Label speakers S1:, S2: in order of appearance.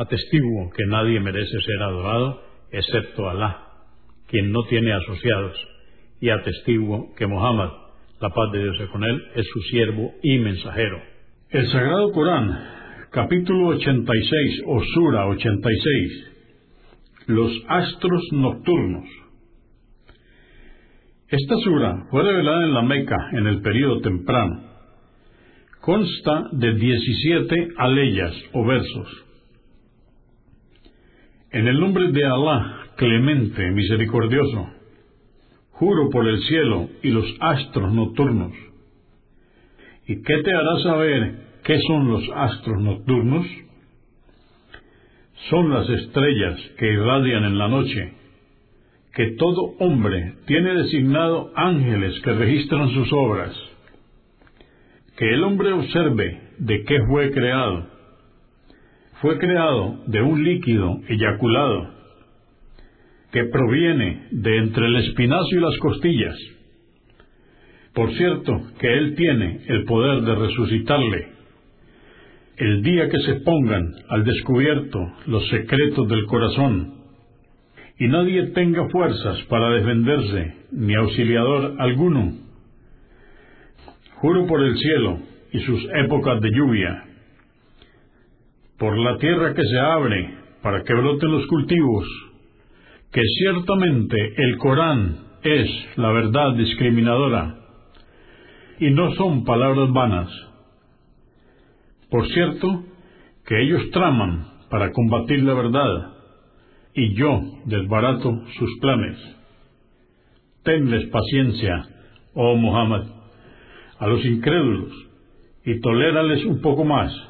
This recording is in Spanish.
S1: Atestiguo que nadie merece ser adorado excepto Alá, quien no tiene asociados, y atestiguo que Muhammad, la paz de Dios sea con él, es su siervo y mensajero. El Sagrado Corán, capítulo 86 o Sura 86, los astros nocturnos. Esta sura fue revelada en la Meca en el período temprano. Consta de 17 aleyas o versos en el nombre de Alá, clemente, misericordioso, juro por el cielo y los astros nocturnos. ¿Y qué te hará saber qué son los astros nocturnos? Son las estrellas que irradian en la noche, que todo hombre tiene designado ángeles que registran sus obras. Que el hombre observe de qué fue creado fue creado de un líquido eyaculado que proviene de entre el espinazo y las costillas. Por cierto, que Él tiene el poder de resucitarle el día que se pongan al descubierto los secretos del corazón y nadie tenga fuerzas para defenderse, ni auxiliador alguno. Juro por el cielo y sus épocas de lluvia, por la tierra que se abre para que broten los cultivos, que ciertamente el Corán es la verdad discriminadora y no son palabras vanas. Por cierto, que ellos traman para combatir la verdad y yo desbarato sus planes. Tenles paciencia, oh Muhammad, a los incrédulos y tolérales un poco más